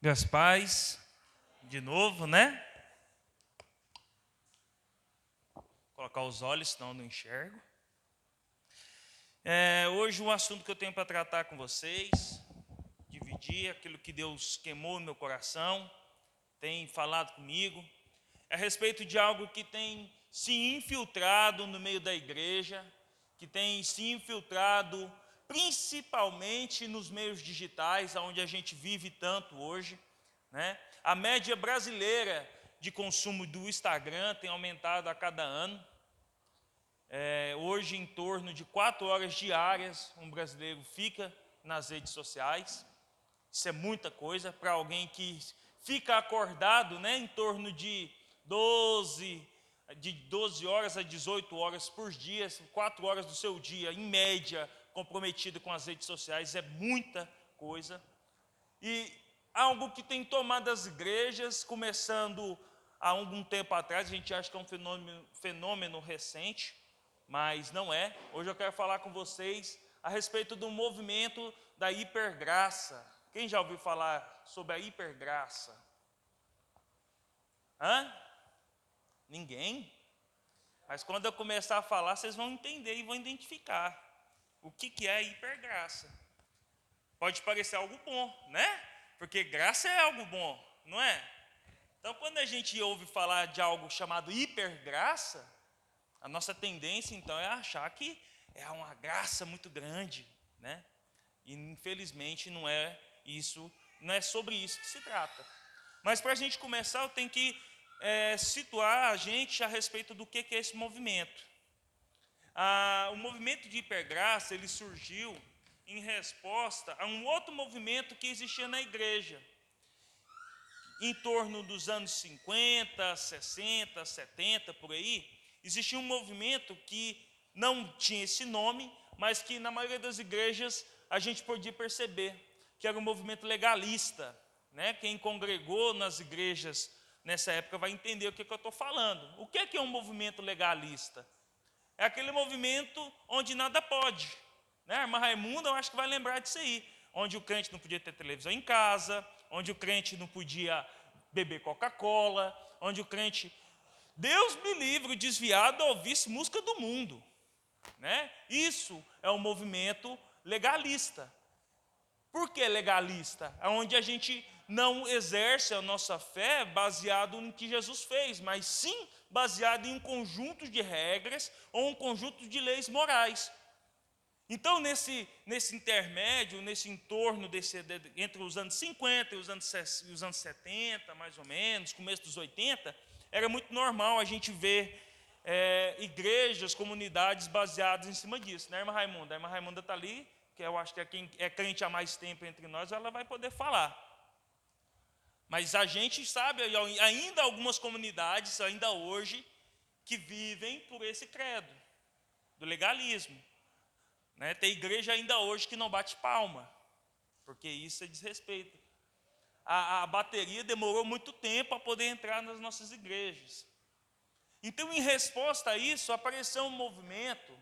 Gaspaz, de novo, né? Vou colocar os olhos, senão eu não enxergo. É, hoje um assunto que eu tenho para tratar com vocês, dividir aquilo que Deus queimou no meu coração, tem falado comigo, é a respeito de algo que tem se infiltrado no meio da igreja, que tem se infiltrado principalmente nos meios digitais, onde a gente vive tanto hoje. Né? A média brasileira de consumo do Instagram tem aumentado a cada ano. É, hoje, em torno de quatro horas diárias, um brasileiro fica nas redes sociais. Isso é muita coisa para alguém que fica acordado né, em torno de 12, de 12 horas a 18 horas por dia, 4 horas do seu dia, em média, comprometido com as redes sociais, é muita coisa. E algo que tem tomado as igrejas, começando há algum tempo atrás, a gente acha que é um fenômeno, fenômeno recente, mas não é. Hoje eu quero falar com vocês a respeito do movimento da hipergraça. Quem já ouviu falar sobre a hipergraça? Hã? Ninguém? Mas quando eu começar a falar, vocês vão entender e vão identificar o que, que é hipergraça. Pode parecer algo bom, né? Porque graça é algo bom, não é? Então, quando a gente ouve falar de algo chamado hipergraça, a nossa tendência então é achar que é uma graça muito grande, né? E infelizmente não é isso, não é sobre isso que se trata. Mas para a gente começar, eu tenho que é, situar a gente a respeito do que, que é esse movimento. Ah, o movimento de hipergraça ele surgiu em resposta a um outro movimento que existia na igreja. Em torno dos anos 50, 60, 70, por aí, existia um movimento que não tinha esse nome, mas que na maioria das igrejas a gente podia perceber que era um movimento legalista. Né? Quem congregou nas igrejas nessa época vai entender o que, que eu estou falando. O que é, que é um movimento legalista? É aquele movimento onde nada pode. Né? A irmã Raimunda, eu acho que vai lembrar disso aí. Onde o crente não podia ter televisão em casa, onde o crente não podia beber Coca-Cola, onde o crente. Deus me livre desviado ouvir música do mundo. Né? Isso é um movimento legalista. Por que legalista? É onde a gente não exerce a nossa fé baseado no que Jesus fez, mas sim baseado em um conjunto de regras ou um conjunto de leis morais. Então, nesse, nesse intermédio, nesse entorno desse, entre os anos 50 e os anos, os anos 70, mais ou menos, começo dos 80, era muito normal a gente ver é, igrejas, comunidades baseadas em cima disso. Né, irmã Raimunda? A irmã Raimunda está ali, que eu acho que é quem é crente há mais tempo entre nós, ela vai poder falar. Mas a gente sabe, ainda algumas comunidades, ainda hoje, que vivem por esse credo, do legalismo. Né? Tem igreja ainda hoje que não bate palma, porque isso é desrespeito. A, a bateria demorou muito tempo para poder entrar nas nossas igrejas. Então, em resposta a isso, apareceu um movimento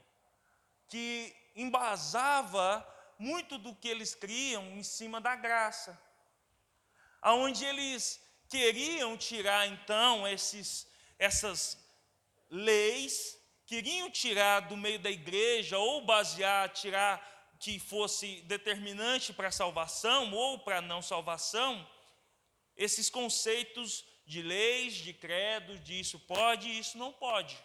que embasava muito do que eles criam em cima da graça. Aonde eles queriam tirar então esses, essas leis queriam tirar do meio da igreja, ou basear, tirar que fosse determinante para a salvação ou para a não salvação, esses conceitos de leis, de credo, de isso pode e isso não pode.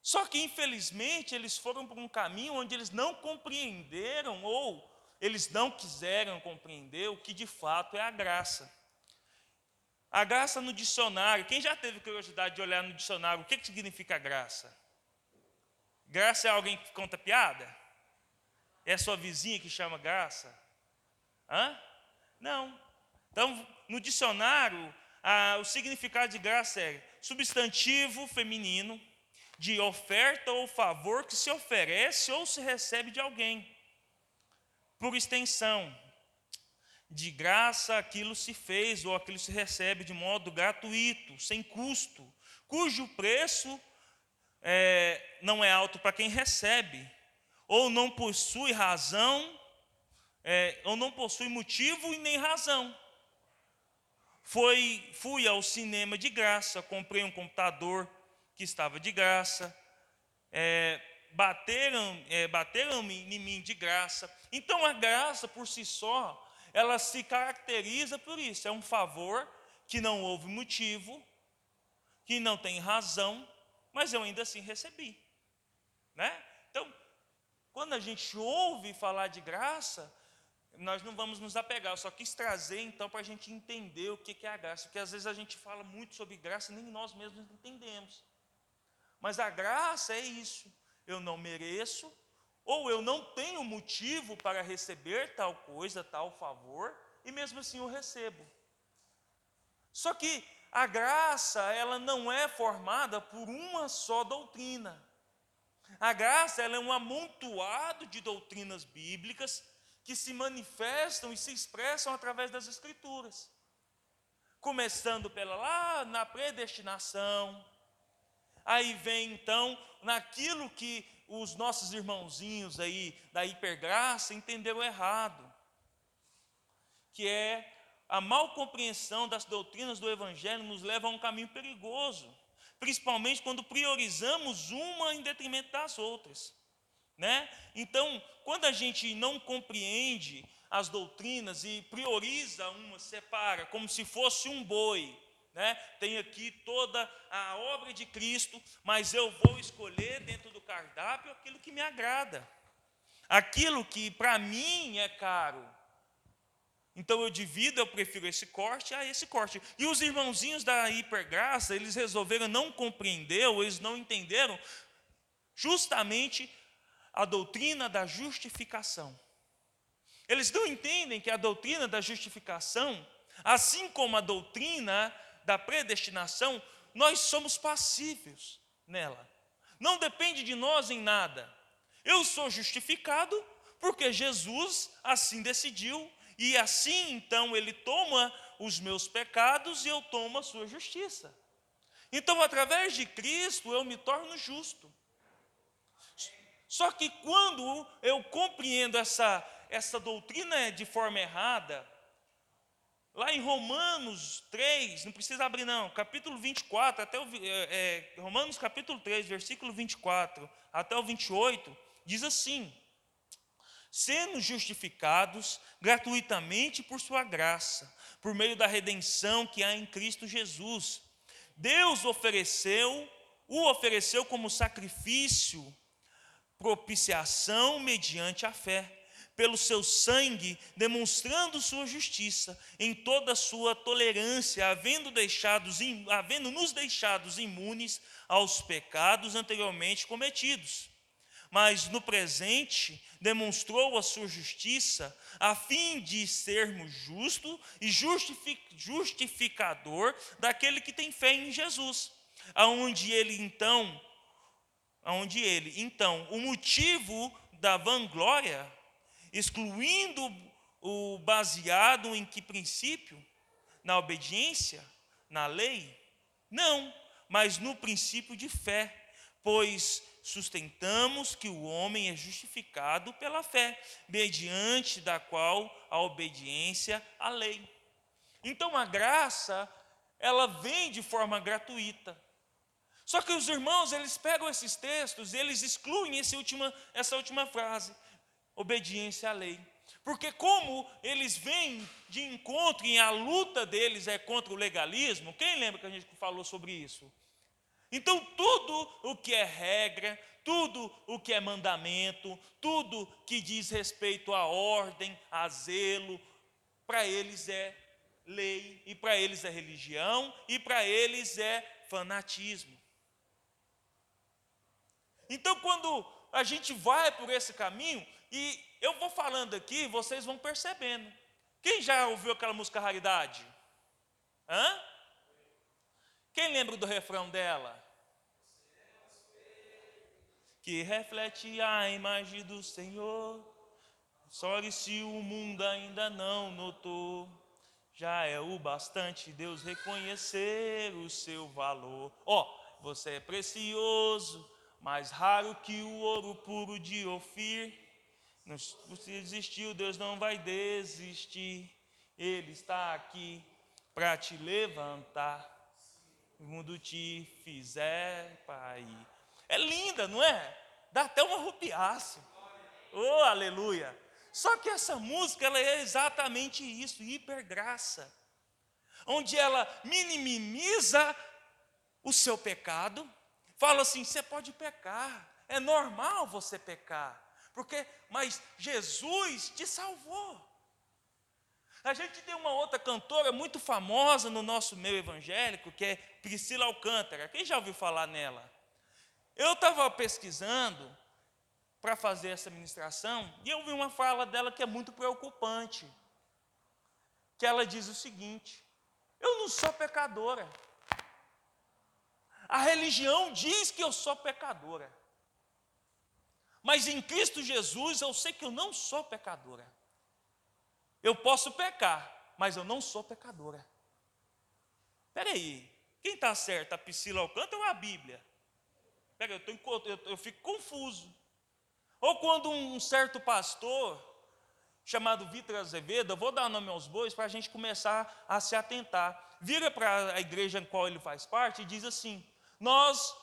Só que, infelizmente, eles foram por um caminho onde eles não compreenderam ou eles não quiseram compreender o que de fato é a graça. A graça no dicionário, quem já teve curiosidade de olhar no dicionário, o que, que significa graça? Graça é alguém que conta piada? É sua vizinha que chama graça? Hã? Não. Então, no dicionário, a, o significado de graça é substantivo feminino de oferta ou favor que se oferece ou se recebe de alguém. Por extensão, de graça aquilo se fez ou aquilo se recebe de modo gratuito, sem custo, cujo preço é, não é alto para quem recebe, ou não possui razão, é, ou não possui motivo e nem razão. foi, fui ao cinema de graça, comprei um computador que estava de graça, é, bateram, é, bateram em mim de graça. Então a graça por si só, ela se caracteriza por isso, é um favor que não houve motivo, que não tem razão, mas eu ainda assim recebi. Né? Então, quando a gente ouve falar de graça, nós não vamos nos apegar, eu só quis trazer então para a gente entender o que é a graça, porque às vezes a gente fala muito sobre graça e nem nós mesmos entendemos. Mas a graça é isso, eu não mereço, ou eu não tenho motivo para receber tal coisa, tal favor, e mesmo assim eu recebo. Só que a graça, ela não é formada por uma só doutrina. A graça, ela é um amontoado de doutrinas bíblicas que se manifestam e se expressam através das escrituras. Começando pela lá na predestinação, aí vem então naquilo que os nossos irmãozinhos aí da hipergraça entenderam errado, que é a mal compreensão das doutrinas do evangelho nos leva a um caminho perigoso, principalmente quando priorizamos uma em detrimento das outras. Né? Então, quando a gente não compreende as doutrinas e prioriza uma, separa, como se fosse um boi, né? tem aqui toda a obra de Cristo, mas eu vou escolher dentro do cardápio aquilo que me agrada, aquilo que para mim é caro. Então eu divido, eu prefiro esse corte a esse corte. E os irmãozinhos da hipergraça, eles resolveram não compreender, ou eles não entenderam justamente a doutrina da justificação. Eles não entendem que a doutrina da justificação, assim como a doutrina da predestinação, nós somos passíveis nela. Não depende de nós em nada. Eu sou justificado porque Jesus assim decidiu e assim então ele toma os meus pecados e eu tomo a sua justiça. Então, através de Cristo, eu me torno justo. Só que quando eu compreendo essa, essa doutrina de forma errada, lá em Romanos 3, não precisa abrir não, capítulo 24, até o, é, é, Romanos capítulo 3, versículo 24 até o 28, diz assim: sendo justificados gratuitamente por sua graça, por meio da redenção que há em Cristo Jesus. Deus ofereceu, o ofereceu como sacrifício propiciação mediante a fé, pelo seu sangue, demonstrando sua justiça em toda a sua tolerância, havendo, deixados, havendo nos deixados imunes aos pecados anteriormente cometidos. Mas no presente demonstrou a sua justiça, a fim de sermos justo e justificador daquele que tem fé em Jesus, aonde ele então onde ele, então, o motivo da vanglória, excluindo o baseado em que princípio? Na obediência, na lei? Não, mas no princípio de fé, pois sustentamos que o homem é justificado pela fé, mediante da qual a obediência à lei. Então a graça, ela vem de forma gratuita. Só que os irmãos, eles pegam esses textos eles excluem última, essa última frase, obediência à lei. Porque como eles vêm de encontro e a luta deles é contra o legalismo, quem lembra que a gente falou sobre isso? Então tudo o que é regra, tudo o que é mandamento, tudo que diz respeito à ordem, a zelo, para eles é lei, e para eles é religião, e para eles é fanatismo. Então, quando a gente vai por esse caminho, e eu vou falando aqui, vocês vão percebendo. Quem já ouviu aquela música Raridade? Hã? Quem lembra do refrão dela? Que reflete a imagem do Senhor. Só se o mundo ainda não notou, já é o bastante Deus reconhecer o seu valor. Ó, oh, você é precioso mais raro que o ouro puro de Ofir. Se desistiu, Deus não vai desistir. Ele está aqui para te levantar, quando te fizer pai. É linda, não é? Dá até um arrupiaço. Oh, aleluia! Só que essa música ela é exatamente isso, hipergraça. Onde ela minimiza o seu pecado, fala assim: você pode pecar, é normal você pecar, porque mas Jesus te salvou. A gente tem uma outra cantora muito famosa no nosso meio evangélico, que é Priscila Alcântara. Quem já ouviu falar nela? Eu estava pesquisando para fazer essa ministração e eu vi uma fala dela que é muito preocupante. Que ela diz o seguinte: Eu não sou pecadora. A religião diz que eu sou pecadora. Mas em Cristo Jesus eu sei que eu não sou pecadora. Eu posso pecar, mas eu não sou pecadora. Espera aí, quem está certo, a Priscila Alcântara ou a Bíblia? Pega, eu, tô, eu, eu fico confuso. Ou quando um certo pastor, chamado Vitor Azevedo, eu vou dar nome aos bois para a gente começar a se atentar, vira para a igreja em qual ele faz parte e diz assim: Nós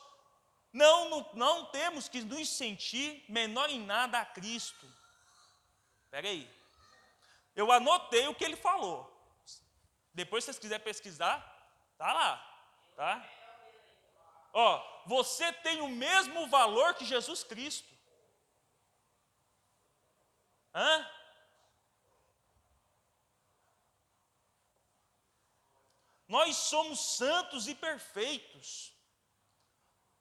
não, não, não temos que nos sentir menor em nada a Cristo. Espera aí. Eu anotei o que ele falou. Depois, se vocês quiserem pesquisar, tá lá, tá? Ó, você tem o mesmo valor que Jesus Cristo. Hã? Nós somos santos e perfeitos.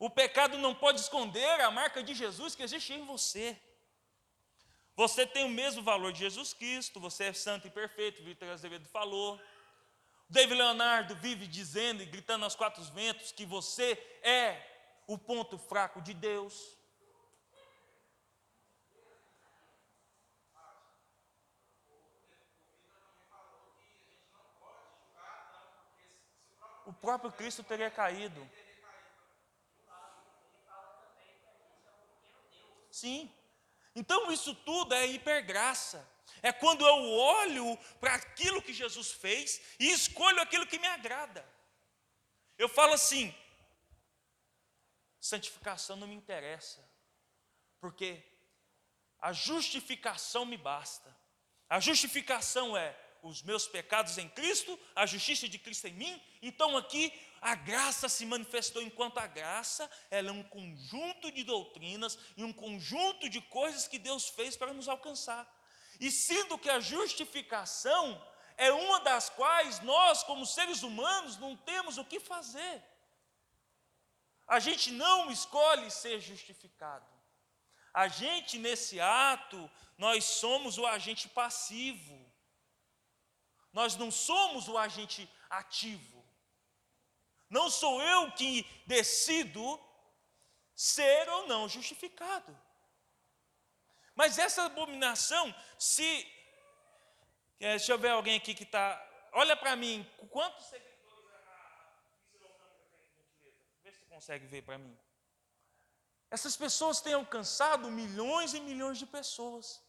O pecado não pode esconder a marca de Jesus que existe em você. Você tem o mesmo valor de Jesus Cristo, você é santo e perfeito, o Vitor Azevedo falou. David Leonardo vive dizendo e gritando aos quatro ventos que você é o ponto fraco de Deus. O próprio Cristo teria caído. Sim. Então isso tudo é hipergraça. É quando eu olho para aquilo que Jesus fez e escolho aquilo que me agrada. Eu falo assim: santificação não me interessa, porque a justificação me basta. A justificação é os meus pecados em Cristo, a justiça de Cristo em mim. Então aqui a graça se manifestou enquanto a graça, ela é um conjunto de doutrinas e um conjunto de coisas que Deus fez para nos alcançar. E sendo que a justificação é uma das quais nós, como seres humanos, não temos o que fazer. A gente não escolhe ser justificado. A gente, nesse ato, nós somos o agente passivo. Nós não somos o agente ativo. Não sou eu que decido ser ou não justificado. Mas essa abominação, se. É, deixa eu ver alguém aqui que está. Olha para mim, quantos seguidores a tem, Vê se consegue ver para mim. Essas pessoas têm alcançado milhões e milhões de pessoas.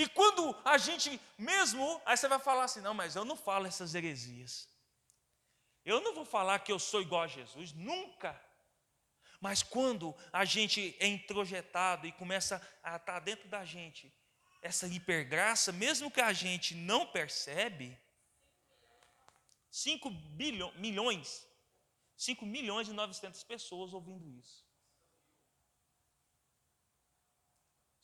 E quando a gente mesmo, aí você vai falar assim: não, mas eu não falo essas heresias. Eu não vou falar que eu sou igual a Jesus, nunca. Mas quando a gente é introjetado e começa a estar dentro da gente essa hipergraça, mesmo que a gente não percebe, 5 milhões, 5 milhões e 900 pessoas ouvindo isso.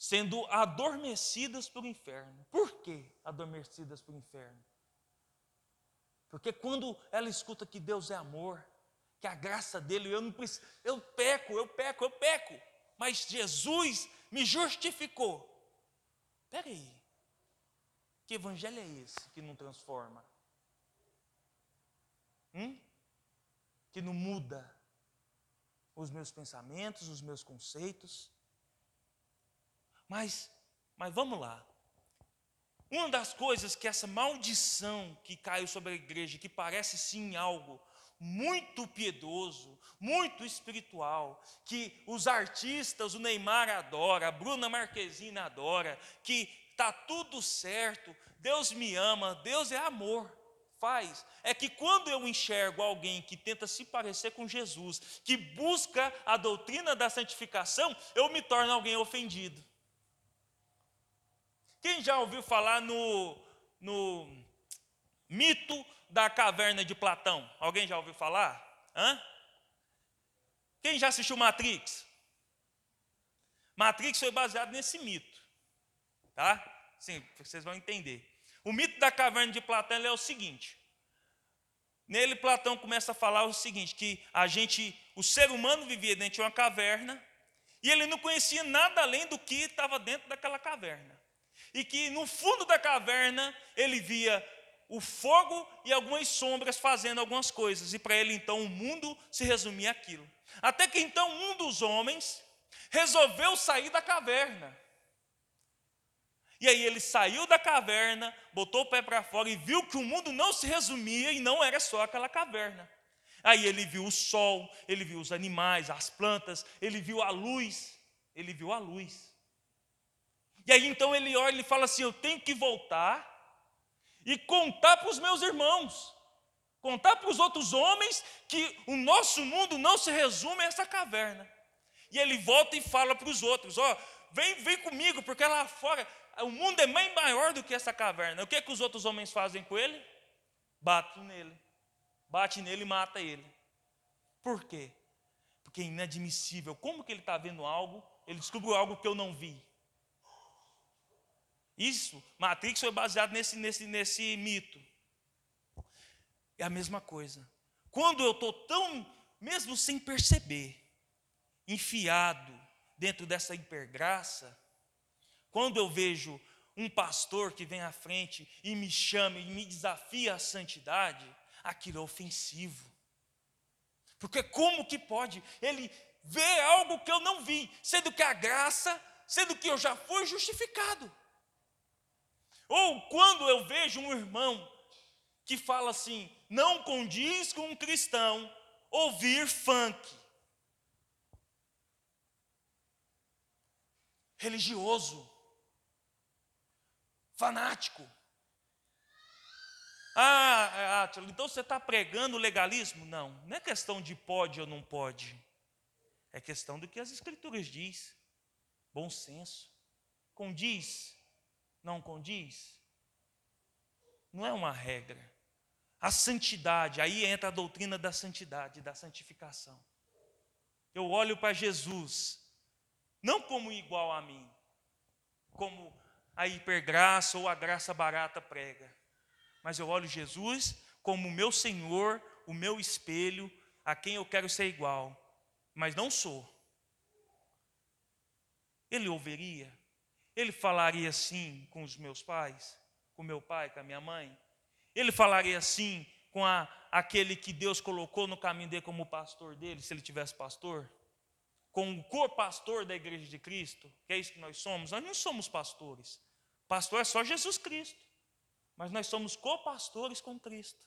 Sendo adormecidas pelo inferno. Por que adormecidas pelo inferno? Porque quando ela escuta que Deus é amor, que a graça dele, eu não preciso, eu peco, eu peco, eu peco, mas Jesus me justificou. Espera aí, que evangelho é esse que não transforma? Hum? Que não muda os meus pensamentos, os meus conceitos? Mas, mas vamos lá. Uma das coisas que essa maldição que caiu sobre a igreja, que parece sim algo muito piedoso, muito espiritual, que os artistas, o Neymar adora, a Bruna Marquezine adora, que está tudo certo, Deus me ama, Deus é amor. faz é que quando eu enxergo alguém que tenta se parecer com Jesus, que busca a doutrina da santificação, eu me torno alguém ofendido. Quem já ouviu falar no, no mito da caverna de Platão? Alguém já ouviu falar? Hã? Quem já assistiu Matrix? Matrix foi baseado nesse mito, tá? Sim, vocês vão entender. O mito da caverna de Platão é o seguinte: nele Platão começa a falar o seguinte, que a gente, o ser humano vivia dentro de uma caverna e ele não conhecia nada além do que estava dentro daquela caverna. E que no fundo da caverna ele via o fogo e algumas sombras fazendo algumas coisas, e para ele então o mundo se resumia aquilo. Até que então um dos homens resolveu sair da caverna. E aí ele saiu da caverna, botou o pé para fora e viu que o mundo não se resumia e não era só aquela caverna. Aí ele viu o sol, ele viu os animais, as plantas, ele viu a luz, ele viu a luz. E aí então ele olha e fala assim: Eu tenho que voltar e contar para os meus irmãos, contar para os outros homens que o nosso mundo não se resume a essa caverna. E ele volta e fala para os outros: Ó, oh, vem, vem comigo, porque lá fora o mundo é bem maior do que essa caverna. O que, é que os outros homens fazem com ele? Batem nele, bate nele e mata ele. Por quê? Porque é inadmissível. Como que ele está vendo algo? Ele descobriu algo que eu não vi. Isso, Matrix foi baseado nesse, nesse, nesse mito. É a mesma coisa. Quando eu estou tão, mesmo sem perceber, enfiado dentro dessa hipergraça, quando eu vejo um pastor que vem à frente e me chama e me desafia à santidade, aquilo é ofensivo. Porque como que pode ele ver algo que eu não vi, sendo que a graça, sendo que eu já fui justificado? Ou quando eu vejo um irmão que fala assim, não condiz com um cristão ouvir funk. Religioso. Fanático. Ah, ah então você está pregando legalismo? Não, não é questão de pode ou não pode. É questão do que as escrituras diz. Bom senso. Condiz não condiz? Não é uma regra. A santidade, aí entra a doutrina da santidade, da santificação. Eu olho para Jesus, não como igual a mim, como a hipergraça ou a graça barata prega, mas eu olho Jesus como o meu Senhor, o meu espelho, a quem eu quero ser igual, mas não sou. Ele ouviria? Ele falaria assim com os meus pais, com meu pai, com a minha mãe? Ele falaria assim com a, aquele que Deus colocou no caminho dele como pastor dele, se ele tivesse pastor? Com o co-pastor da igreja de Cristo, que é isso que nós somos? Nós não somos pastores. Pastor é só Jesus Cristo. Mas nós somos co-pastores com Cristo.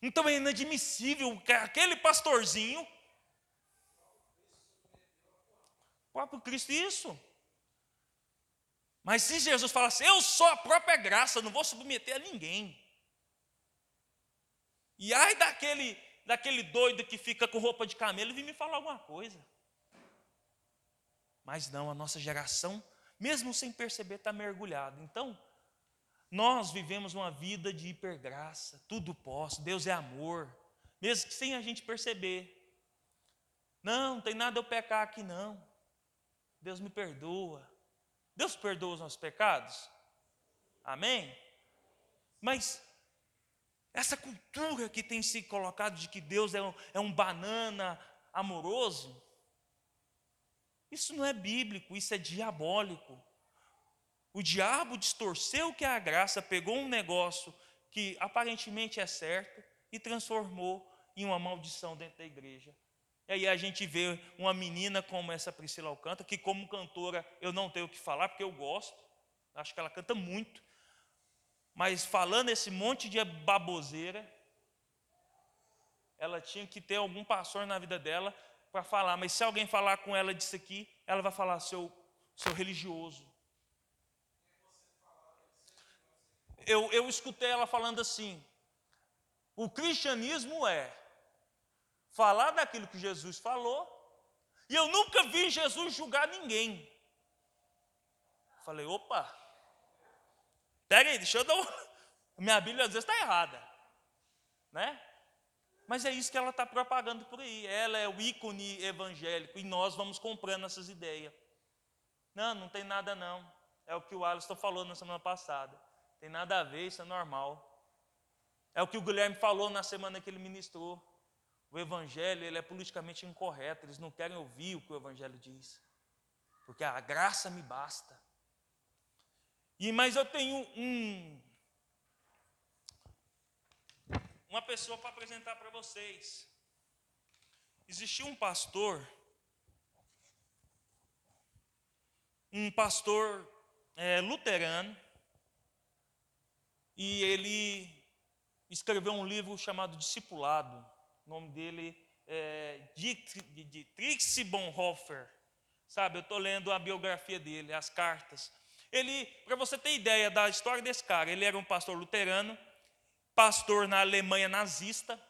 Então é inadmissível que aquele pastorzinho, o próprio Cristo, isso. Mas se Jesus falasse, eu sou a própria graça, não vou submeter a ninguém. E ai daquele, daquele doido que fica com roupa de camelo vir me falar alguma coisa. Mas não, a nossa geração, mesmo sem perceber, está mergulhada. Então, nós vivemos uma vida de hipergraça, tudo posso, Deus é amor, mesmo que sem a gente perceber. Não, não tem nada eu pecar aqui não. Deus me perdoa. Deus perdoa os nossos pecados? Amém? Mas essa cultura que tem se colocado de que Deus é um, é um banana amoroso, isso não é bíblico, isso é diabólico. O diabo distorceu o que é a graça, pegou um negócio que aparentemente é certo e transformou em uma maldição dentro da igreja. E aí a gente vê uma menina como essa Priscila Alcântara, que como cantora eu não tenho o que falar, porque eu gosto, acho que ela canta muito, mas falando esse monte de baboseira, ela tinha que ter algum pastor na vida dela para falar, mas se alguém falar com ela disso aqui, ela vai falar, seu, seu religioso. eu, eu escutei ela falando assim: o cristianismo é falar daquilo que Jesus falou, e eu nunca vi Jesus julgar ninguém. Falei, opa, pega aí, deixa eu dar. Um... Minha Bíblia às vezes está errada, né? Mas é isso que ela está propagando por aí. Ela é o ícone evangélico e nós vamos comprando essas ideias. Não, não tem nada não. É o que o Alisson falou na semana passada. Tem nada a ver, isso é normal. É o que o Guilherme falou na semana que ele ministrou. O evangelho ele é politicamente incorreto, eles não querem ouvir o que o evangelho diz. Porque a graça me basta. E mas eu tenho um uma pessoa para apresentar para vocês. Existiu um pastor um pastor é, luterano e ele escreveu um livro chamado Discipulado. O nome dele é Dietrich Bonhoeffer. Sabe, eu estou lendo a biografia dele, as cartas. Ele, para você ter ideia da história desse cara, ele era um pastor luterano, pastor na Alemanha nazista,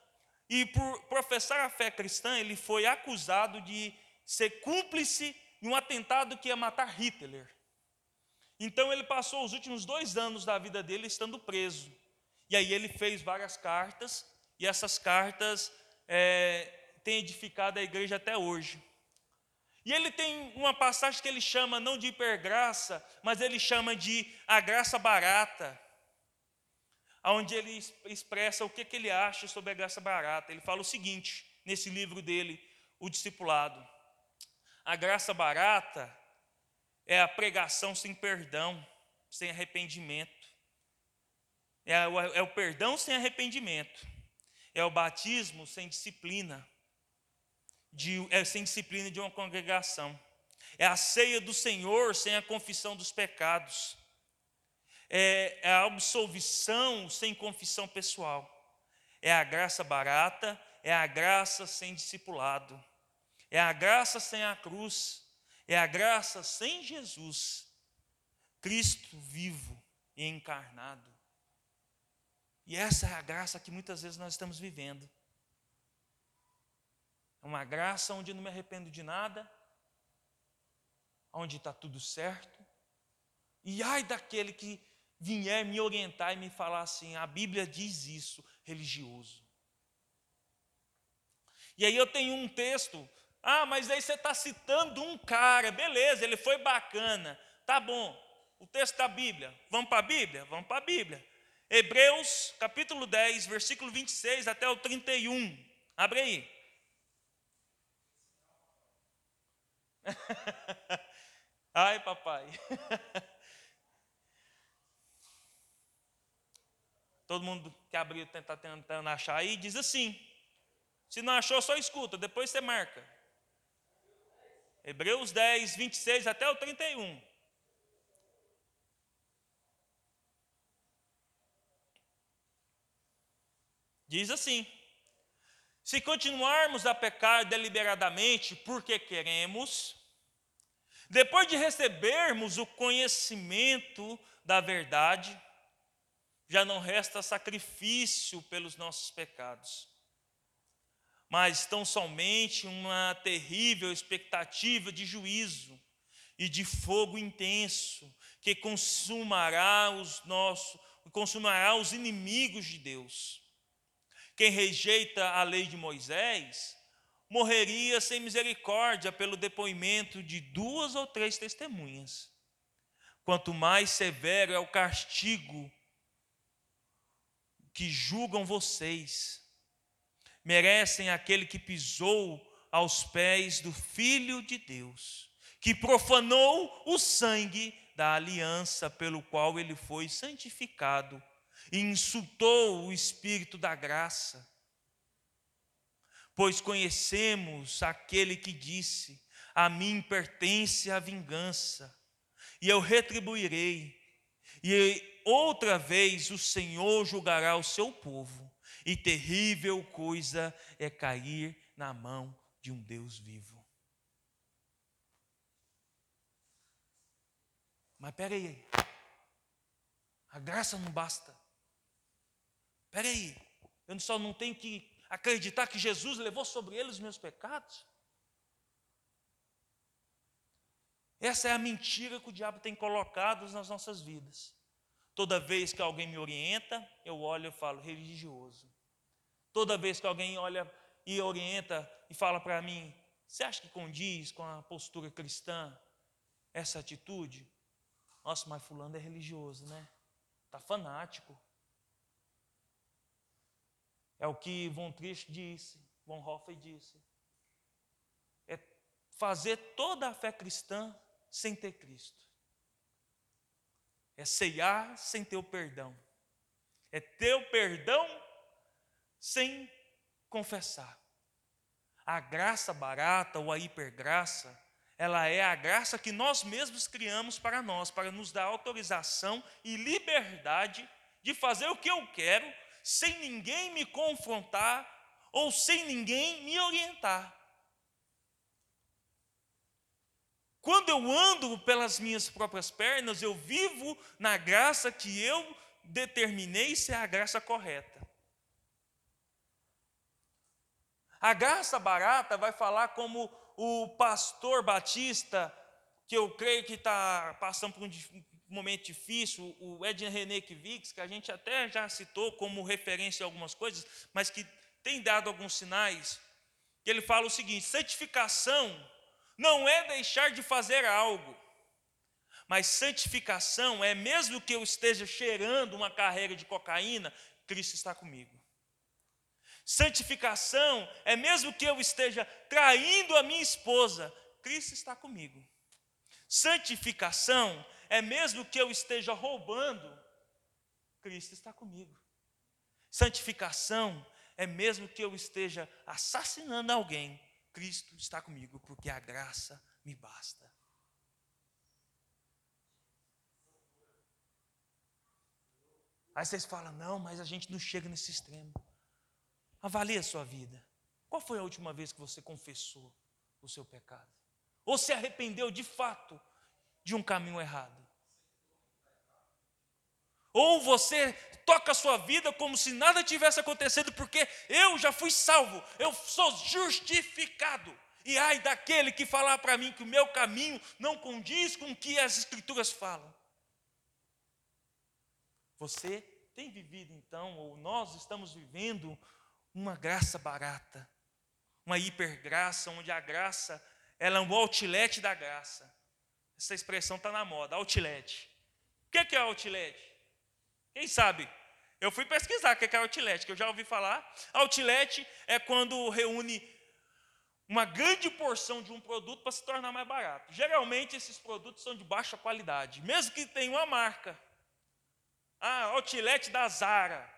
e por professar a fé cristã, ele foi acusado de ser cúmplice em um atentado que ia matar Hitler. Então ele passou os últimos dois anos da vida dele estando preso. E aí ele fez várias cartas, e essas cartas é, têm edificado a igreja até hoje. E ele tem uma passagem que ele chama não de hipergraça, mas ele chama de a graça barata, onde ele expressa o que, que ele acha sobre a graça barata. Ele fala o seguinte, nesse livro dele, O Discipulado. A graça barata é a pregação sem perdão, sem arrependimento. É o, é o perdão sem arrependimento. É o batismo sem disciplina. De, é sem disciplina de uma congregação. É a ceia do Senhor sem a confissão dos pecados. É, é a absolvição sem confissão pessoal. É a graça barata, é a graça sem discipulado. É a graça sem a cruz, é a graça sem Jesus, Cristo vivo e encarnado. E essa é a graça que muitas vezes nós estamos vivendo. É uma graça onde não me arrependo de nada, onde está tudo certo. E ai daquele que vier me orientar e me falar assim: a Bíblia diz isso, religioso. E aí eu tenho um texto ah, mas aí você está citando um cara, beleza, ele foi bacana, tá bom. O texto da Bíblia, vamos para a Bíblia? Vamos para a Bíblia. Hebreus, capítulo 10, versículo 26 até o 31. Abre aí. Ai, papai. Todo mundo que abriu, está tentando achar aí, diz assim. Se não achou, só escuta, depois você marca. Hebreus 10, 26 até o 31. Diz assim: Se continuarmos a pecar deliberadamente porque queremos, depois de recebermos o conhecimento da verdade, já não resta sacrifício pelos nossos pecados mas tão somente uma terrível expectativa de juízo e de fogo intenso que consumará os nossos, consumará os inimigos de Deus. Quem rejeita a lei de Moisés morreria sem misericórdia pelo depoimento de duas ou três testemunhas. Quanto mais severo é o castigo que julgam vocês, merecem aquele que pisou aos pés do Filho de Deus, que profanou o sangue da aliança pelo qual ele foi santificado e insultou o Espírito da graça. Pois conhecemos aquele que disse: A mim pertence a vingança, e eu retribuirei. E outra vez o Senhor julgará o seu povo e terrível coisa é cair na mão de um Deus vivo. Mas peraí, A graça não basta. Espera aí, eu só não tenho que acreditar que Jesus levou sobre ele os meus pecados? Essa é a mentira que o diabo tem colocado nas nossas vidas. Toda vez que alguém me orienta, eu olho e falo religioso. Toda vez que alguém olha e orienta e fala para mim, você acha que condiz com a postura cristã essa atitude? Nossa, mas fulano é religioso, né? Está fanático. É o que Von Trist disse, Von Hoffer disse. É fazer toda a fé cristã sem ter Cristo. É ceiar sem ter o perdão. É ter o perdão sem confessar. A graça barata ou a hipergraça, ela é a graça que nós mesmos criamos para nós, para nos dar autorização e liberdade de fazer o que eu quero sem ninguém me confrontar ou sem ninguém me orientar. Quando eu ando pelas minhas próprias pernas, eu vivo na graça que eu determinei ser a graça correta. A graça barata vai falar como o pastor Batista, que eu creio que está passando por um momento difícil, o Ed René Kivix, que a gente até já citou como referência em algumas coisas, mas que tem dado alguns sinais, que ele fala o seguinte: santificação não é deixar de fazer algo, mas santificação é mesmo que eu esteja cheirando uma carreira de cocaína, Cristo está comigo. Santificação é mesmo que eu esteja traindo a minha esposa, Cristo está comigo. Santificação é mesmo que eu esteja roubando, Cristo está comigo. Santificação é mesmo que eu esteja assassinando alguém, Cristo está comigo, porque a graça me basta. Aí vocês falam, não, mas a gente não chega nesse extremo. Avalie a sua vida. Qual foi a última vez que você confessou o seu pecado? Ou se arrependeu de fato de um caminho errado? Ou você toca a sua vida como se nada tivesse acontecido, porque eu já fui salvo, eu sou justificado. E ai daquele que falar para mim que o meu caminho não condiz com o que as Escrituras falam. Você tem vivido então, ou nós estamos vivendo, uma graça barata, uma hipergraça, onde a graça ela é um outlet da graça. Essa expressão está na moda, outlet. O que é outlet? Quem sabe? Eu fui pesquisar o que é outlet, que eu já ouvi falar. Outlet é quando reúne uma grande porção de um produto para se tornar mais barato. Geralmente esses produtos são de baixa qualidade, mesmo que tenha uma marca. Ah, outlet da Zara.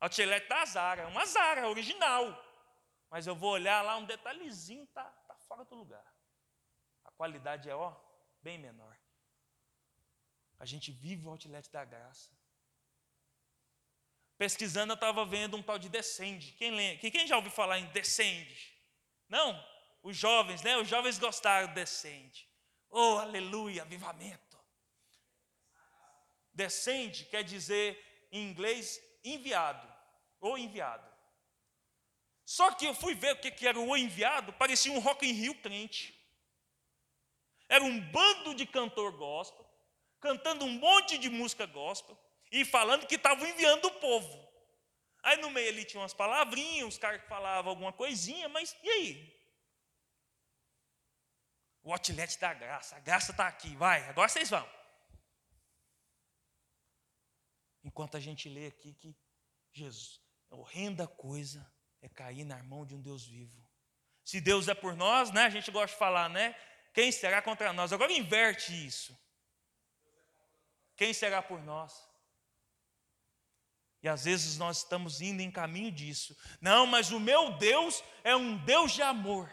Outlet da Zara, uma Zara original. Mas eu vou olhar lá um detalhezinho tá, tá fora do lugar. A qualidade é ó bem menor. A gente vive o outlet da graça. Pesquisando, eu estava vendo um tal de Descende. Quem, lembra? Quem já ouviu falar em Descende? Não? Os jovens, né? Os jovens gostaram do Descende. Oh, aleluia, avivamento. Descende quer dizer, em inglês, enviado. Ou enviado. Só que eu fui ver o que era o enviado, parecia um Rock in Rio crente. Era um bando de cantor gospel, cantando um monte de música gospel e falando que estavam enviando o povo. Aí no meio ali tinha umas palavrinhas, os caras que falavam alguma coisinha, mas e aí? O outlet da graça, a graça está aqui, vai, agora vocês vão. Enquanto a gente lê aqui que Jesus, horrenda coisa é cair na mão de um Deus vivo. Se Deus é por nós, né? A gente gosta de falar, né? Quem será contra nós? Agora inverte isso. Quem será por nós? E às vezes nós estamos indo em caminho disso. Não, mas o meu Deus é um Deus de amor.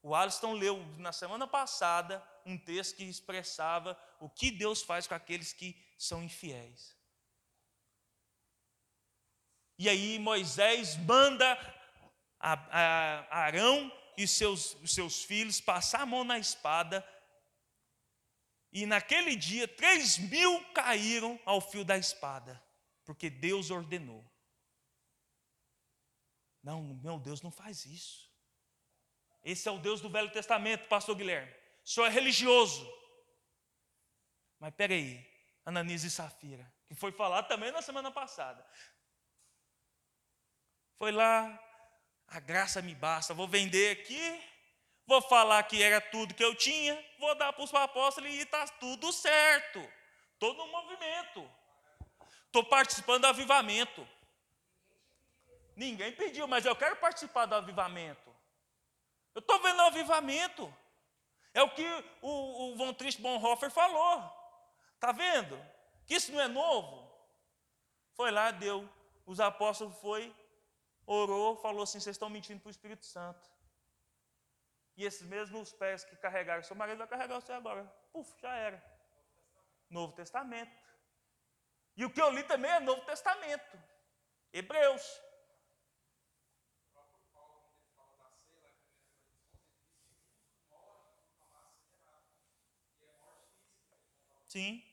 O Alisson leu na semana passada um texto que expressava o que Deus faz com aqueles que são infiéis. E aí Moisés manda Arão e seus, seus filhos passar a mão na espada E naquele dia, três mil caíram ao fio da espada, porque Deus ordenou. Não, meu Deus não faz isso. Esse é o Deus do Velho Testamento, pastor Guilherme. O senhor é religioso. Mas peraí, Ananias e Safira, que foi falado também na semana passada. Foi lá, a graça me basta, vou vender aqui, vou falar que era tudo que eu tinha, vou dar para os apóstolos e está tudo certo. Estou no movimento. Estou participando do avivamento. Ninguém pediu, mas eu quero participar do avivamento. Eu estou vendo o avivamento. É o que o, o Von Trist Bonhoeffer falou. Está vendo? Que isso não é novo. Foi lá, deu. Os apóstolos foi, orou, falou assim: vocês estão mentindo para o Espírito Santo. E esses mesmos pés que carregaram seu marido vai carregar você agora. Puf, já era. Novo Testamento. E o que eu li também é Novo Testamento. Hebreus. Sim.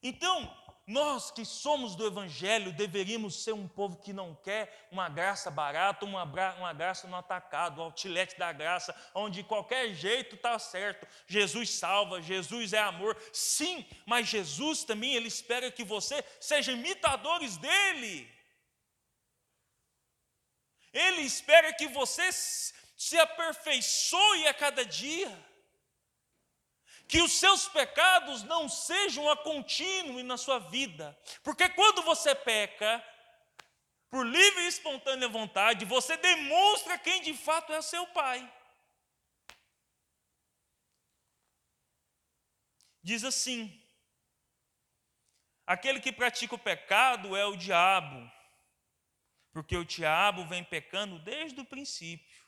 Então, nós que somos do Evangelho deveríamos ser um povo que não quer uma graça barata, uma, uma graça no atacado, o outlet da graça, onde de qualquer jeito está certo. Jesus salva, Jesus é amor. Sim, mas Jesus também ele espera que você seja imitadores dele. Ele espera que você se aperfeiçoe a cada dia que os seus pecados não sejam a contínuo na sua vida, porque quando você peca, por livre e espontânea vontade, você demonstra quem de fato é seu pai. Diz assim: aquele que pratica o pecado é o diabo, porque o diabo vem pecando desde o princípio.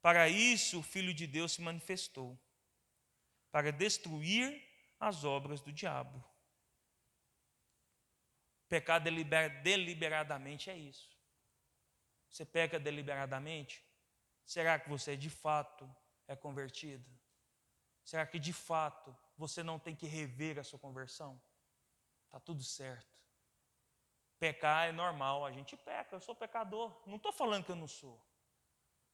Para isso o Filho de Deus se manifestou para destruir as obras do diabo. Pecar deliber, deliberadamente é isso. Você peca deliberadamente? Será que você de fato é convertido? Será que de fato você não tem que rever a sua conversão? Está tudo certo. Pecar é normal, a gente peca, eu sou pecador. Não estou falando que eu não sou.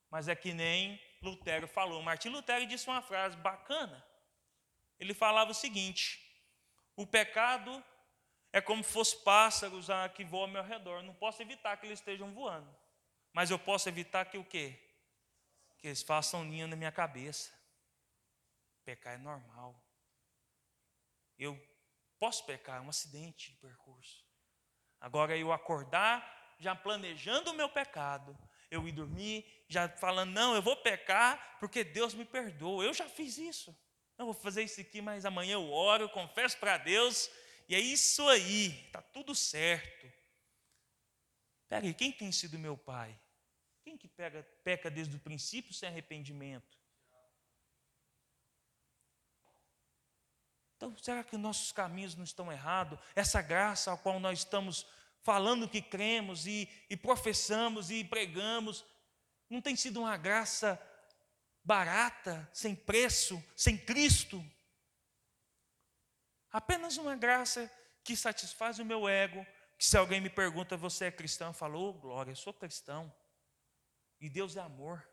Mas é que nem Lutero falou. Martim Lutero disse uma frase bacana ele falava o seguinte: o pecado é como se fosse pássaros que voam ao meu redor. Não posso evitar que eles estejam voando. Mas eu posso evitar que o quê? Que eles façam ninho na minha cabeça. Pecar é normal. Eu posso pecar, é um acidente de percurso. Agora eu acordar já planejando o meu pecado, eu ir dormir já falando, não, eu vou pecar porque Deus me perdoa. Eu já fiz isso. Não, vou fazer isso aqui, mas amanhã eu oro, eu confesso para Deus, e é isso aí, está tudo certo. Peraí, quem tem sido meu pai? Quem que pega, peca desde o princípio sem arrependimento? Então, será que nossos caminhos não estão errados? Essa graça a qual nós estamos falando que cremos e, e professamos e pregamos, não tem sido uma graça barata, sem preço, sem Cristo. Apenas uma graça que satisfaz o meu ego. Que se alguém me pergunta, você é cristão? Eu falo, oh, glória, eu sou cristão. E Deus é amor.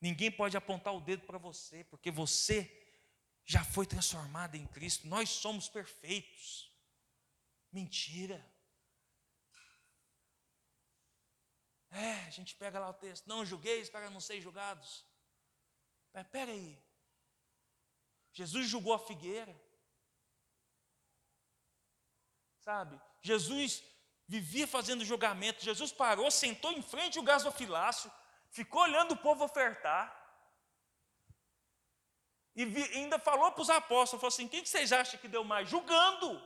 Ninguém pode apontar o dedo para você, porque você já foi transformado em Cristo. Nós somos perfeitos. Mentira. É, a gente pega lá o texto, não julgueis para não ser julgados. Mas pera aí. Jesus julgou a figueira. Sabe? Jesus vivia fazendo julgamento. Jesus parou, sentou em frente ao gasofilácio, ficou olhando o povo ofertar. E vi, ainda falou para os apóstolos, falou assim, quem que vocês acham que deu mais? Julgando.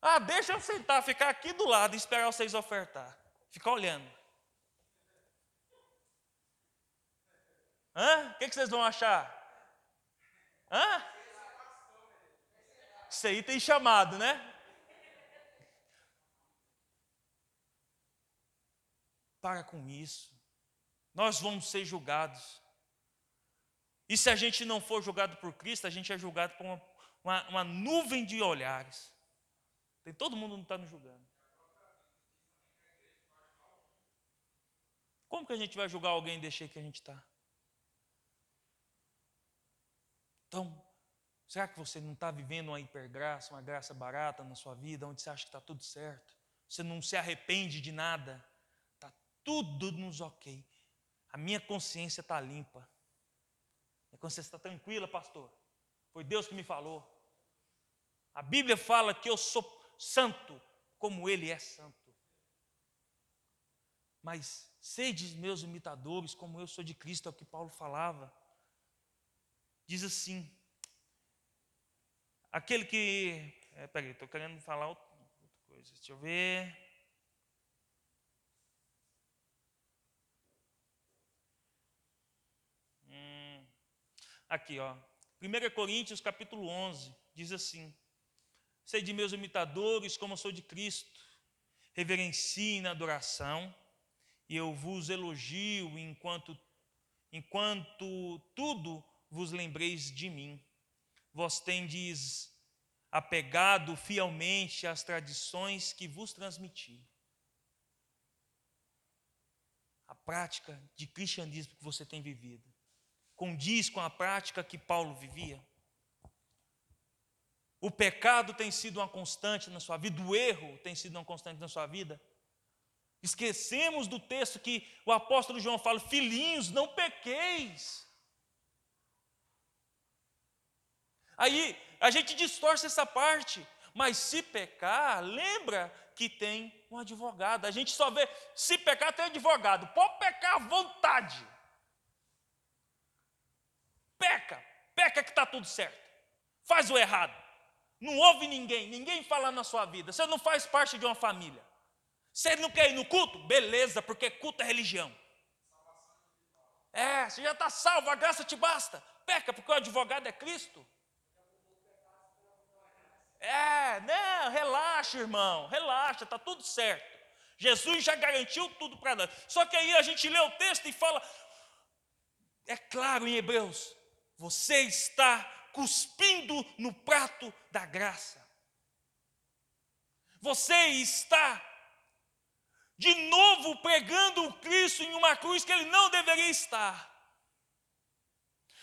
Ah, deixa eu sentar, ficar aqui do lado e esperar vocês ofertar. Ficar olhando. Hã? O que, vocês vão achar? Hã? Isso aí tem chamado, né? Para com isso. Nós vamos ser julgados. E se a gente não for julgado por Cristo, a gente é julgado por uma, uma, uma nuvem de olhares. Tem todo mundo não está nos julgando. Como que a gente vai julgar alguém desse jeito que a gente está? Então, será que você não está vivendo uma hipergraça, uma graça barata na sua vida, onde você acha que está tudo certo? Você não se arrepende de nada? Está tudo nos ok. A minha consciência está limpa. A consciência está tranquila, pastor. Foi Deus que me falou. A Bíblia fala que eu sou santo, como Ele é santo. Mas sedes meus imitadores, como eu sou de Cristo, é o que Paulo falava. Diz assim: aquele que. É, peraí, estou querendo falar outra coisa. Deixa eu ver. Hum, aqui, ó. 1 Coríntios capítulo 11 diz assim: Sede meus imitadores, como sou de Cristo, reverencie na adoração, e eu vos elogio enquanto, enquanto tudo vos lembreis de mim. Vós tendes apegado fielmente às tradições que vos transmiti. A prática de cristianismo que você tem vivido condiz com a prática que Paulo vivia? O pecado tem sido uma constante na sua vida, o erro tem sido uma constante na sua vida. Esquecemos do texto que o apóstolo João fala: Filhinhos, não pequeis. Aí a gente distorce essa parte, mas se pecar, lembra que tem um advogado. A gente só vê, se pecar, tem advogado. Pode pecar à vontade. Peca, peca que está tudo certo. Faz o errado. Não ouve ninguém, ninguém fala na sua vida. Você não faz parte de uma família. Você não quer ir no culto? Beleza, porque culto é religião. É, você já está salvo, a graça te basta. Peca, porque o advogado é Cristo. É, não, relaxa, irmão, relaxa, está tudo certo. Jesus já garantiu tudo para nós. Só que aí a gente lê o texto e fala, é claro em Hebreus, você está cuspindo no prato da graça. Você está de novo pregando o Cristo em uma cruz que ele não deveria estar.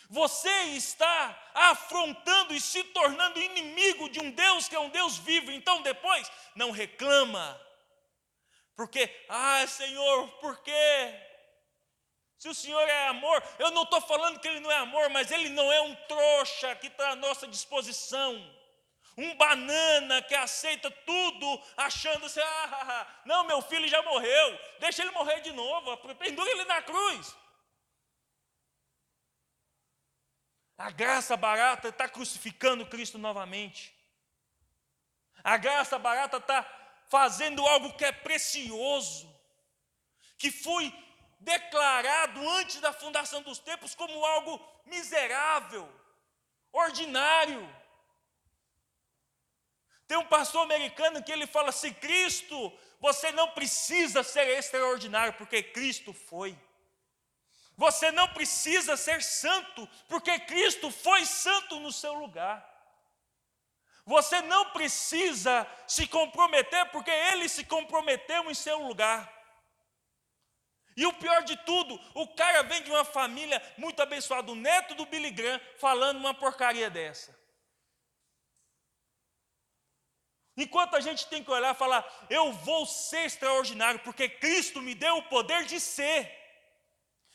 Você está afrontando e se tornando inimigo de um Deus que é um Deus vivo. Então depois não reclama. Porque, ah, Senhor, por quê? Se o Senhor é amor, eu não estou falando que Ele não é amor, mas Ele não é um trouxa que está à nossa disposição. Um banana que aceita tudo, achando assim: ah, não, meu filho já morreu, deixa ele morrer de novo, pendura ele na cruz. A graça barata está crucificando Cristo novamente. A graça barata está fazendo algo que é precioso, que foi declarado antes da fundação dos tempos como algo miserável, ordinário. Tem um pastor americano que ele fala assim: Cristo, você não precisa ser extraordinário, porque Cristo foi. Você não precisa ser santo, porque Cristo foi santo no seu lugar. Você não precisa se comprometer, porque Ele se comprometeu em seu lugar. E o pior de tudo, o cara vem de uma família muito abençoada, o neto do Billy Graham, falando uma porcaria dessa. Enquanto a gente tem que olhar e falar, eu vou ser extraordinário, porque Cristo me deu o poder de ser.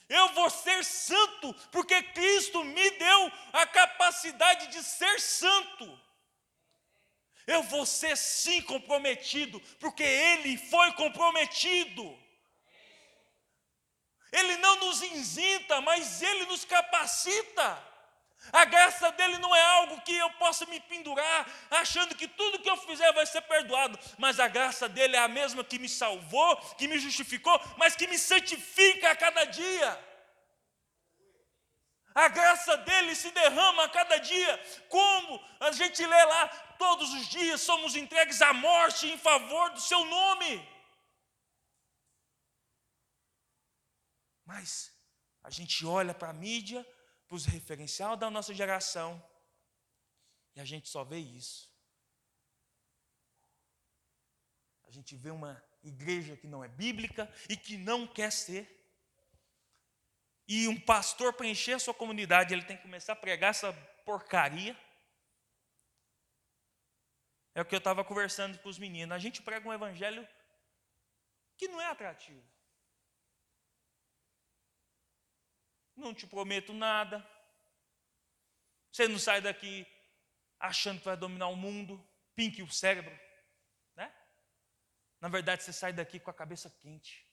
Eu vou ser santo, porque Cristo me deu a capacidade de ser santo. Eu vou ser sim comprometido, porque Ele foi comprometido. Ele não nos isenta, mas Ele nos capacita. A graça dele não é algo que eu possa me pendurar, achando que tudo que eu fizer vai ser perdoado, mas a graça dele é a mesma que me salvou, que me justificou, mas que me santifica a cada dia. A graça dele se derrama a cada dia, como a gente lê lá, todos os dias somos entregues à morte em favor do seu nome. Mas a gente olha para a mídia, para os referencial da nossa geração. E a gente só vê isso. A gente vê uma igreja que não é bíblica e que não quer ser. E um pastor, para encher a sua comunidade, ele tem que começar a pregar essa porcaria. É o que eu estava conversando com os meninos. A gente prega um evangelho que não é atrativo. Não te prometo nada. Você não sai daqui achando que vai dominar o mundo, pinque o cérebro. Na verdade, você sai daqui com a cabeça quente.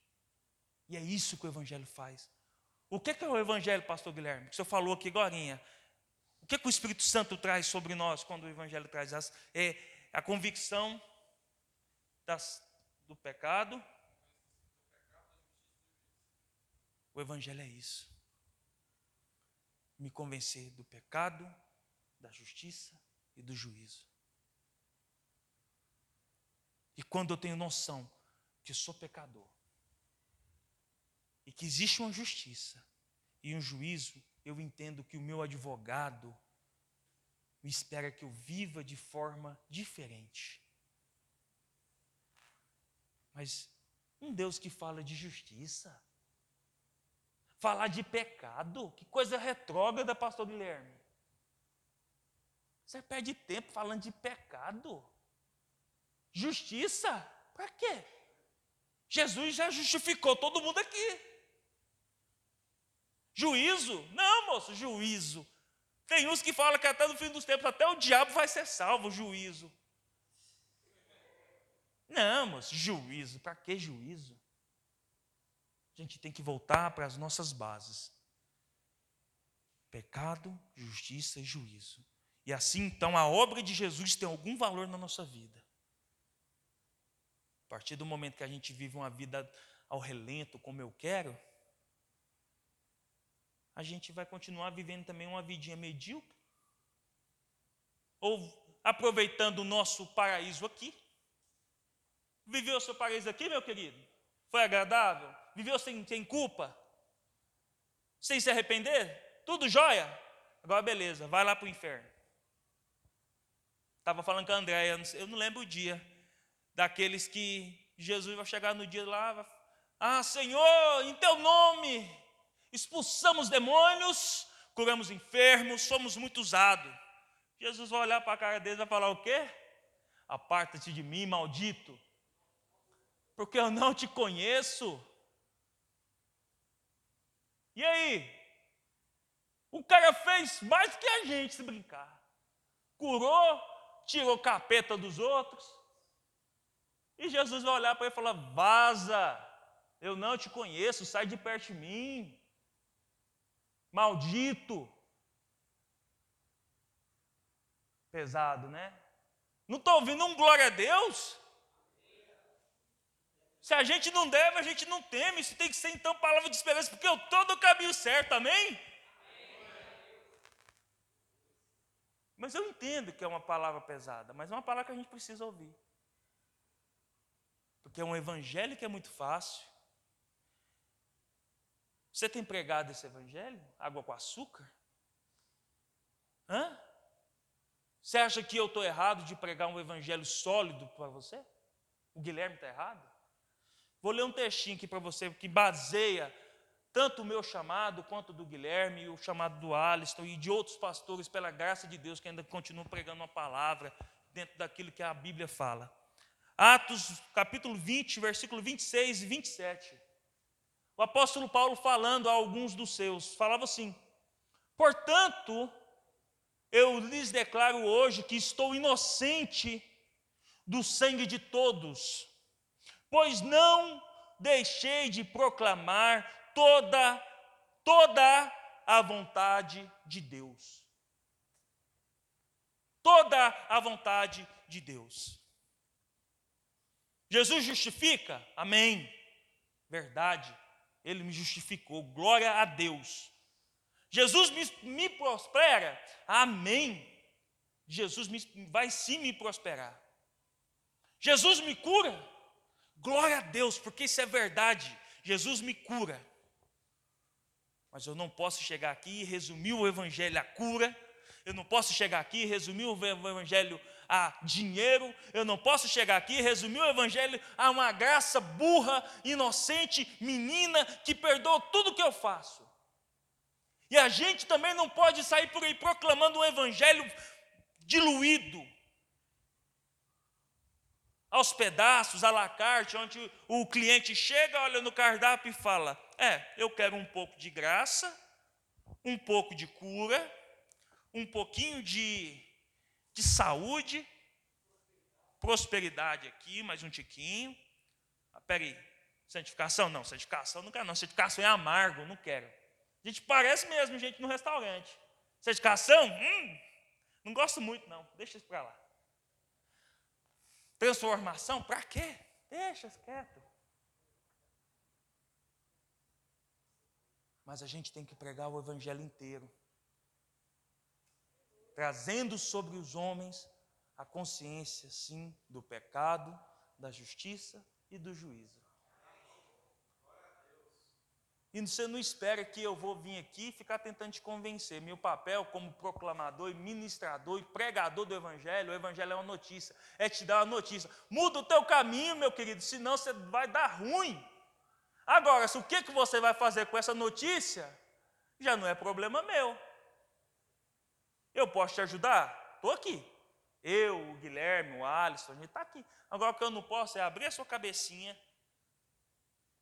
E é isso que o Evangelho faz. O que é, o Evangelho, pastor Guilherme? Que o senhor falou aqui agora. O que, é que o Espírito Santo traz sobre nós quando o Evangelho traz? As, é a convicção das, do pecado. O Evangelho é isso. Me convencer do pecado, da justiça e do juízo. E quando eu tenho noção que sou pecador e que existe uma justiça e um juízo, eu entendo que o meu advogado me espera que eu viva de forma diferente. Mas um Deus que fala de justiça, falar de pecado, que coisa retrógrada, pastor Guilherme. Você perde tempo falando de pecado. Justiça? Para quê? Jesus já justificou todo mundo aqui. Juízo? Não, moço, juízo. Tem uns que falam que até no fim dos tempos, até o diabo vai ser salvo, juízo. Não, moço, juízo. Para que juízo? A gente tem que voltar para as nossas bases: pecado, justiça e juízo. E assim, então, a obra de Jesus tem algum valor na nossa vida. A partir do momento que a gente vive uma vida ao relento, como eu quero, a gente vai continuar vivendo também uma vidinha medíocre. Ou aproveitando o nosso paraíso aqui. Viveu o seu paraíso aqui, meu querido? Foi agradável? Viveu sem, sem culpa? Sem se arrepender? Tudo jóia? Agora beleza, vai lá para o inferno. Estava falando com a Andréia, eu não lembro o dia daqueles que Jesus vai chegar no dia lá, ah, Senhor, em teu nome, expulsamos demônios, curamos enfermos, somos muito usados. Jesus vai olhar para a cara deles e vai falar o quê? Aparta-te de mim, maldito, porque eu não te conheço. E aí? O cara fez mais que a gente se brincar. Curou, tirou capeta dos outros, e Jesus vai olhar para ele e falar: vaza, eu não te conheço, sai de perto de mim. Maldito. Pesado, né? Não estou ouvindo um glória a Deus? Se a gente não deve, a gente não teme. Isso tem que ser então palavra de esperança, porque eu estou no caminho certo, amém? Mas eu entendo que é uma palavra pesada, mas é uma palavra que a gente precisa ouvir. Porque é um evangelho que é muito fácil. Você tem pregado esse evangelho? Água com açúcar? Hã? Você acha que eu estou errado de pregar um evangelho sólido para você? O Guilherme está errado? Vou ler um textinho aqui para você que baseia tanto o meu chamado quanto do Guilherme, o chamado do Alisson e de outros pastores, pela graça de Deus, que ainda continuam pregando uma palavra dentro daquilo que a Bíblia fala. Atos capítulo 20, versículo 26 e 27. O apóstolo Paulo falando a alguns dos seus, falava assim: Portanto, eu lhes declaro hoje que estou inocente do sangue de todos, pois não deixei de proclamar toda toda a vontade de Deus. Toda a vontade de Deus. Jesus justifica? Amém. Verdade. Ele me justificou. Glória a Deus. Jesus me, me prospera? Amém. Jesus me, vai sim me prosperar. Jesus me cura? Glória a Deus, porque isso é verdade. Jesus me cura. Mas eu não posso chegar aqui e resumir o evangelho à cura, eu não posso chegar aqui e resumir o evangelho a dinheiro, eu não posso chegar aqui e resumir o evangelho a uma graça burra, inocente, menina que perdoa tudo que eu faço. E a gente também não pode sair por aí proclamando um evangelho diluído, aos pedaços, à la carte, onde o cliente chega, olha no cardápio e fala: É, eu quero um pouco de graça, um pouco de cura, um pouquinho de, de saúde, prosperidade aqui, mais um tiquinho. Ah, peraí, santificação? Não, santificação não quero, não. Santificação é amargo, não quero. A gente parece mesmo gente no restaurante. Santificação? Hum, não gosto muito, não. Deixa isso para lá. Transformação? Para quê? Deixa quieto. Mas a gente tem que pregar o evangelho inteiro, trazendo sobre os homens a consciência, sim, do pecado, da justiça e do juízo. E você não espera que eu vou vir aqui e ficar tentando te convencer. Meu papel como proclamador ministrador e pregador do Evangelho, o Evangelho é uma notícia, é te dar uma notícia. Muda o teu caminho, meu querido, senão você vai dar ruim. Agora, se o que, que você vai fazer com essa notícia, já não é problema meu. Eu posso te ajudar? Estou aqui. Eu, o Guilherme, o Alisson, a gente está aqui. Agora, o que eu não posso é abrir a sua cabecinha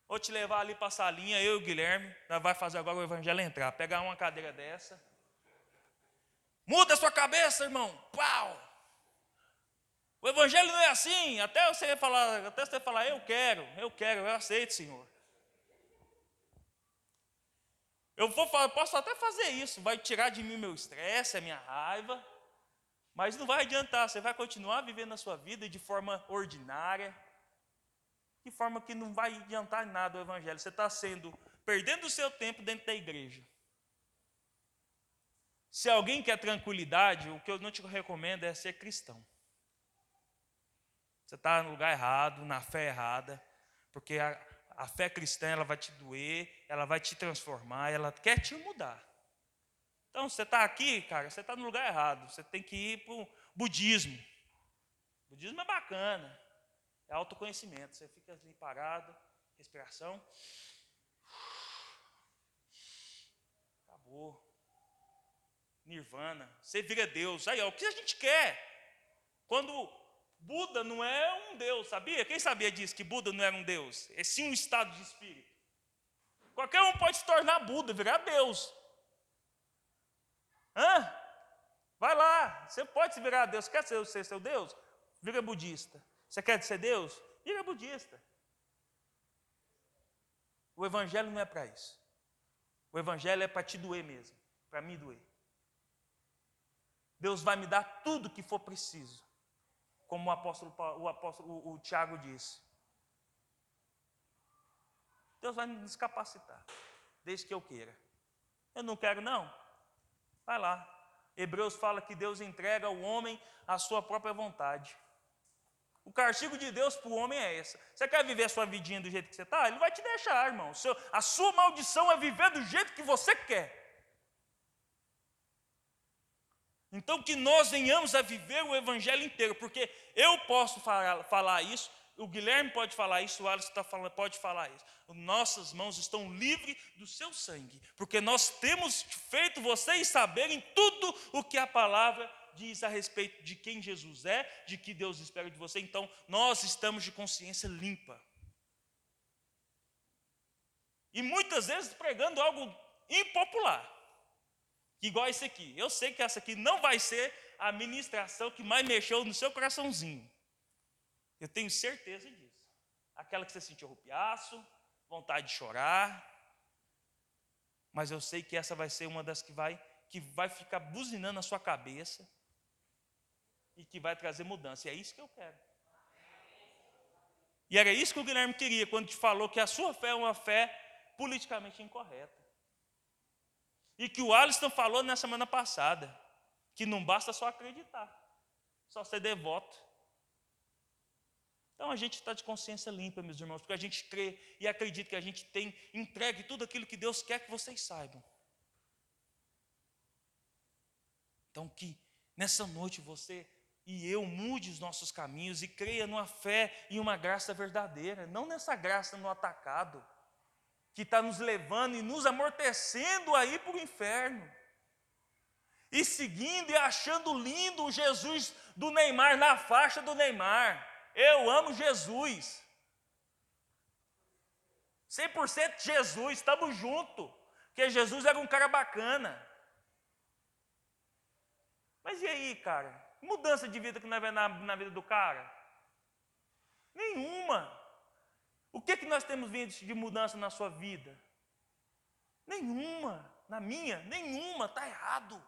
Vou te levar ali para a salinha, eu e o Guilherme, nós vai fazer agora o evangelho entrar. Pegar uma cadeira dessa. Muda a sua cabeça, irmão. Pau! O evangelho não é assim. Até você falar, até você falar, eu quero, eu quero, eu aceito, Senhor. Eu vou, posso até fazer isso, vai tirar de mim meu estresse, a minha raiva, mas não vai adiantar, você vai continuar vivendo a sua vida de forma ordinária, de forma que não vai adiantar nada o evangelho. Você está sendo perdendo o seu tempo dentro da igreja. Se alguém quer tranquilidade, o que eu não te recomendo é ser cristão. Você está no lugar errado, na fé errada, porque a, a fé cristã ela vai te doer, ela vai te transformar, ela quer te mudar. Então, você está aqui, cara, você está no lugar errado. Você tem que ir para o budismo. O budismo é bacana. É autoconhecimento. Você fica ali parado, respiração. Acabou. Nirvana. Você vira Deus. Aí, ó, o que a gente quer? Quando Buda não é um Deus, sabia? Quem sabia disso, que Buda não era um Deus? É sim um estado de espírito. Qualquer um pode se tornar Buda, virar Deus. Hã? Vai lá, você pode se virar Deus. Quer ser, ser seu Deus? Vira budista. Você quer ser Deus? Vira budista. O Evangelho não é para isso. O Evangelho é para te doer mesmo, para me doer. Deus vai me dar tudo que for preciso, como o apóstolo, o apóstolo o, o Tiago disse. Deus vai me descapacitar, desde que eu queira. Eu não quero, não. Vai lá. Hebreus fala que Deus entrega ao homem a sua própria vontade. O castigo de Deus para o homem é esse. Você quer viver a sua vidinha do jeito que você está? Ele vai te deixar, irmão. Seu, a sua maldição é viver do jeito que você quer. Então que nós venhamos a viver o evangelho inteiro, porque eu posso falar, falar isso, o Guilherme pode falar isso, o Alisson tá falando, pode falar isso. Nossas mãos estão livres do seu sangue, porque nós temos feito vocês saberem tudo o que a palavra diz a respeito de quem Jesus é, de que Deus espera de você, então nós estamos de consciência limpa. E muitas vezes pregando algo impopular, igual esse aqui. Eu sei que essa aqui não vai ser a ministração que mais mexeu no seu coraçãozinho. Eu tenho certeza disso. Aquela que você sentiu rupiaço, vontade de chorar. Mas eu sei que essa vai ser uma das que vai que vai ficar buzinando na sua cabeça e que vai trazer mudança. E é isso que eu quero. E era isso que o Guilherme queria quando te falou que a sua fé é uma fé politicamente incorreta. E que o Alisson falou na semana passada, que não basta só acreditar, só ser devoto. Então a gente está de consciência limpa, meus irmãos, porque a gente crê e acredita que a gente tem entregue tudo aquilo que Deus quer que vocês saibam. Então que nessa noite você e eu mude os nossos caminhos e creia numa fé e uma graça verdadeira, não nessa graça no atacado, que está nos levando e nos amortecendo aí para o inferno. E seguindo e achando lindo o Jesus do Neymar na faixa do Neymar. Eu amo Jesus. 100% Jesus, estamos juntos. Porque Jesus era um cara bacana. Mas e aí, cara? Mudança de vida que não é na, na vida do cara? Nenhuma. O que, que nós temos visto de mudança na sua vida? Nenhuma. Na minha, nenhuma. Está errado.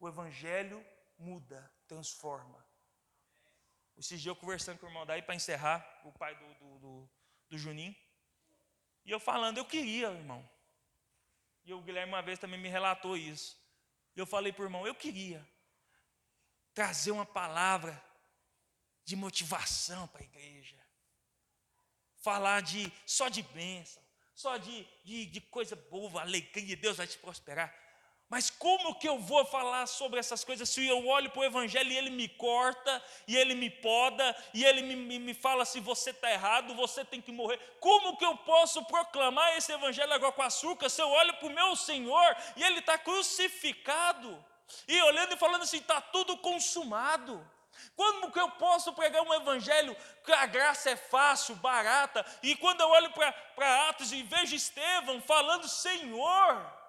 O Evangelho muda, transforma. Esses dias eu conversando com o irmão daí para encerrar, o pai do, do, do, do Juninho. E eu falando, eu queria, irmão. E o Guilherme uma vez também me relatou isso. E eu falei para o irmão, eu queria trazer uma palavra de motivação para a igreja. Falar de só de bênção, só de, de, de coisa boa, alegria, Deus vai te prosperar. Mas como que eu vou falar sobre essas coisas se eu olho para o Evangelho e ele me corta, e ele me poda, e ele me, me, me fala se você está errado, você tem que morrer? Como que eu posso proclamar esse Evangelho agora com açúcar se eu olho para o meu Senhor e ele está crucificado? E olhando e falando assim, está tudo consumado. Como que eu posso pregar um evangelho que a graça é fácil, barata, e quando eu olho para Atos e vejo Estevão falando, Senhor,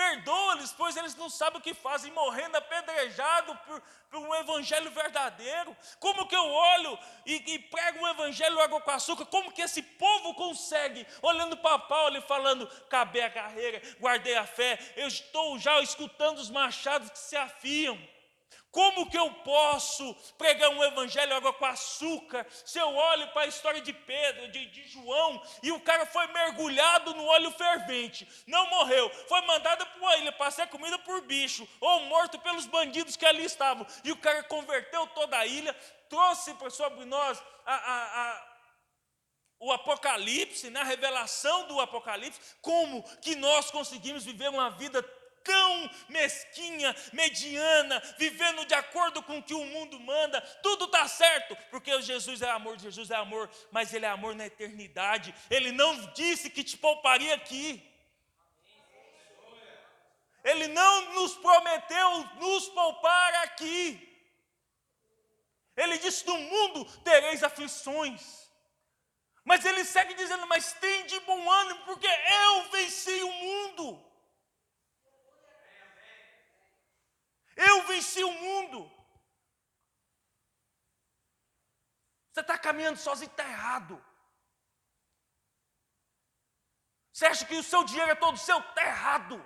perdoa-lhes, pois eles não sabem o que fazem, morrendo apedrejado por, por um evangelho verdadeiro. Como que eu olho e, e prego um evangelho água com açúcar? Como que esse povo consegue, olhando para Paulo e falando, acabei a carreira, guardei a fé, eu estou já escutando os machados que se afiam. Como que eu posso pregar um evangelho água com açúcar se eu olho para a história de Pedro, de, de, João, e o cara foi mergulhado no óleo fervente, não morreu, foi mandado para uma ilha para ser comida por bicho, ou morto pelos bandidos que ali estavam, e o cara converteu toda a ilha, trouxe sobre nós a, a, a o Apocalipse, na né, revelação do Apocalipse, como que nós conseguimos viver uma vida tão mesquinha, mediana, vivendo de acordo com o que o mundo manda, tudo está certo, porque Jesus é amor, Jesus é amor, mas Ele é amor na eternidade. Ele não disse que te pouparia aqui. Ele não nos prometeu nos poupar aqui. Ele disse: No mundo tereis aflições. Mas ele segue dizendo: Mas tem de bom ânimo, porque eu venci o mundo. Eu venci o mundo. Você está caminhando sozinho, está errado. Você acha que o seu dinheiro é todo seu? Está errado.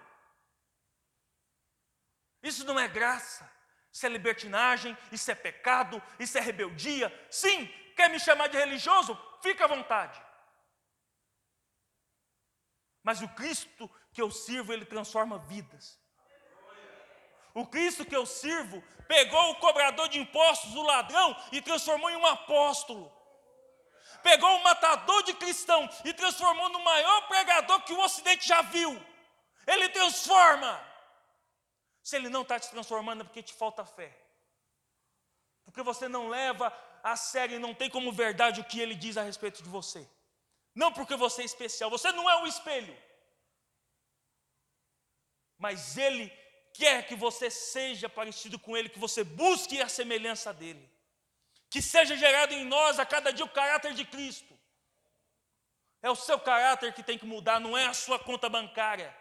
Isso não é graça. Isso é libertinagem, isso é pecado, isso é rebeldia. Sim, quer me chamar de religioso? Fica à vontade. Mas o Cristo que eu sirvo, ele transforma vidas. O Cristo que eu sirvo pegou o cobrador de impostos, o ladrão, e transformou em um apóstolo. Pegou o matador de cristão e transformou no maior pregador que o Ocidente já viu. Ele transforma. Se ele não está te transformando é porque te falta fé. Porque você não leva a sério e não tem como verdade o que ele diz a respeito de você. Não porque você é especial, você não é um espelho. Mas ele quer que você seja parecido com Ele, que você busque a semelhança dEle. Que seja gerado em nós a cada dia o caráter de Cristo. É o seu caráter que tem que mudar, não é a sua conta bancária.